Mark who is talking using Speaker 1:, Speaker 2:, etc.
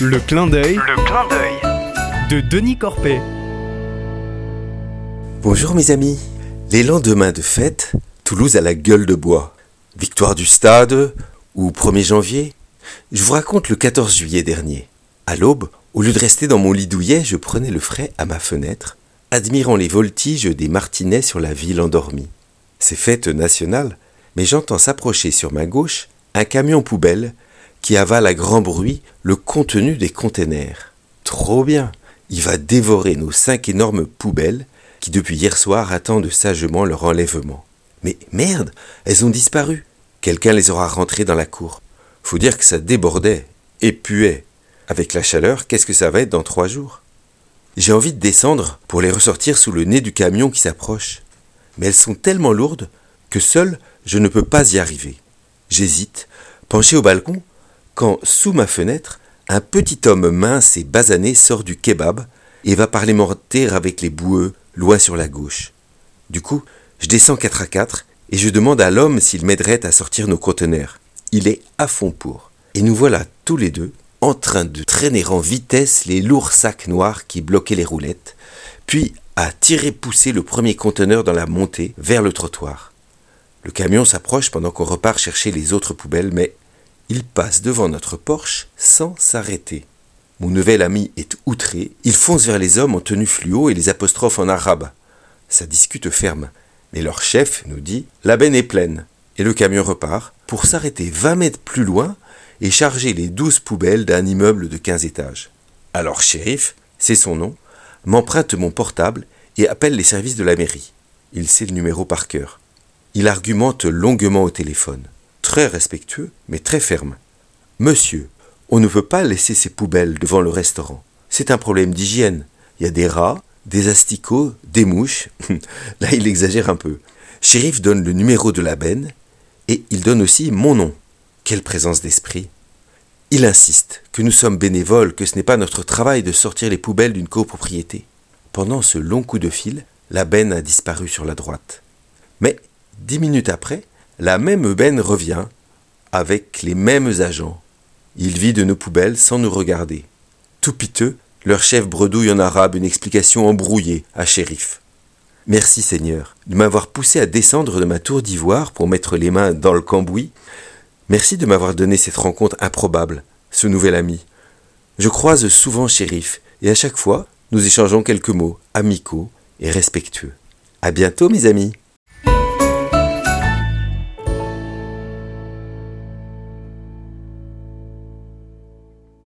Speaker 1: Le clin d'œil
Speaker 2: Le clin d'œil.
Speaker 1: de Denis Corpet.
Speaker 3: Bonjour mes amis. Les lendemains de fête, Toulouse a la gueule de bois. Victoire du stade ou 1er janvier Je vous raconte le 14 juillet dernier. À l'aube, au lieu de rester dans mon lit douillet, je prenais le frais à ma fenêtre, admirant les voltiges des martinets sur la ville endormie. C'est fête nationale, mais j'entends s'approcher sur ma gauche un camion poubelle avale à grand bruit le contenu des containers. Trop bien Il va dévorer nos cinq énormes poubelles qui depuis hier soir attendent sagement leur enlèvement. Mais merde, elles ont disparu. Quelqu'un les aura rentrées dans la cour. Faut dire que ça débordait et puait. Avec la chaleur, qu'est-ce que ça va être dans trois jours? J'ai envie de descendre pour les ressortir sous le nez du camion qui s'approche. Mais elles sont tellement lourdes que seul je ne peux pas y arriver. J'hésite, penché au balcon, quand, sous ma fenêtre, un petit homme mince et basané sort du kebab et va parlementer avec les boueux, loin sur la gauche. Du coup, je descends quatre à quatre et je demande à l'homme s'il m'aiderait à sortir nos conteneurs. Il est à fond pour. Et nous voilà tous les deux en train de traîner en vitesse les lourds sacs noirs qui bloquaient les roulettes, puis à tirer pousser le premier conteneur dans la montée vers le trottoir. Le camion s'approche pendant qu'on repart chercher les autres poubelles, mais il passe devant notre Porsche sans s'arrêter. Mon nouvel ami est outré, il fonce vers les hommes en tenue fluo et les apostrophe en arabe. Ça discute ferme, mais leur chef nous dit La benne est pleine. Et le camion repart pour s'arrêter 20 mètres plus loin et charger les 12 poubelles d'un immeuble de 15 étages. Alors shérif, c'est son nom, m'emprunte mon portable et appelle les services de la mairie. Il sait le numéro par cœur. Il argumente longuement au téléphone, très respectueux, mais très ferme. Monsieur, on ne peut pas laisser ces poubelles devant le restaurant. C'est un problème d'hygiène. Il y a des rats, des asticots, des mouches. Là, il exagère un peu. Shérif donne le numéro de la benne et il donne aussi mon nom. Quelle présence d'esprit. Il insiste que nous sommes bénévoles, que ce n'est pas notre travail de sortir les poubelles d'une copropriété. Pendant ce long coup de fil, la benne a disparu sur la droite. Mais, dix minutes après, la même benne revient, avec les mêmes agents. Il vide nos poubelles sans nous regarder. Tout piteux, leur chef bredouille en arabe une explication embrouillée à shérif. Merci Seigneur de m'avoir poussé à descendre de ma tour d'ivoire pour mettre les mains dans le cambouis. Merci de m'avoir donné cette rencontre improbable, ce nouvel ami. Je croise souvent shérif et à chaque fois, nous échangeons quelques mots amicaux et respectueux. À bientôt mes amis.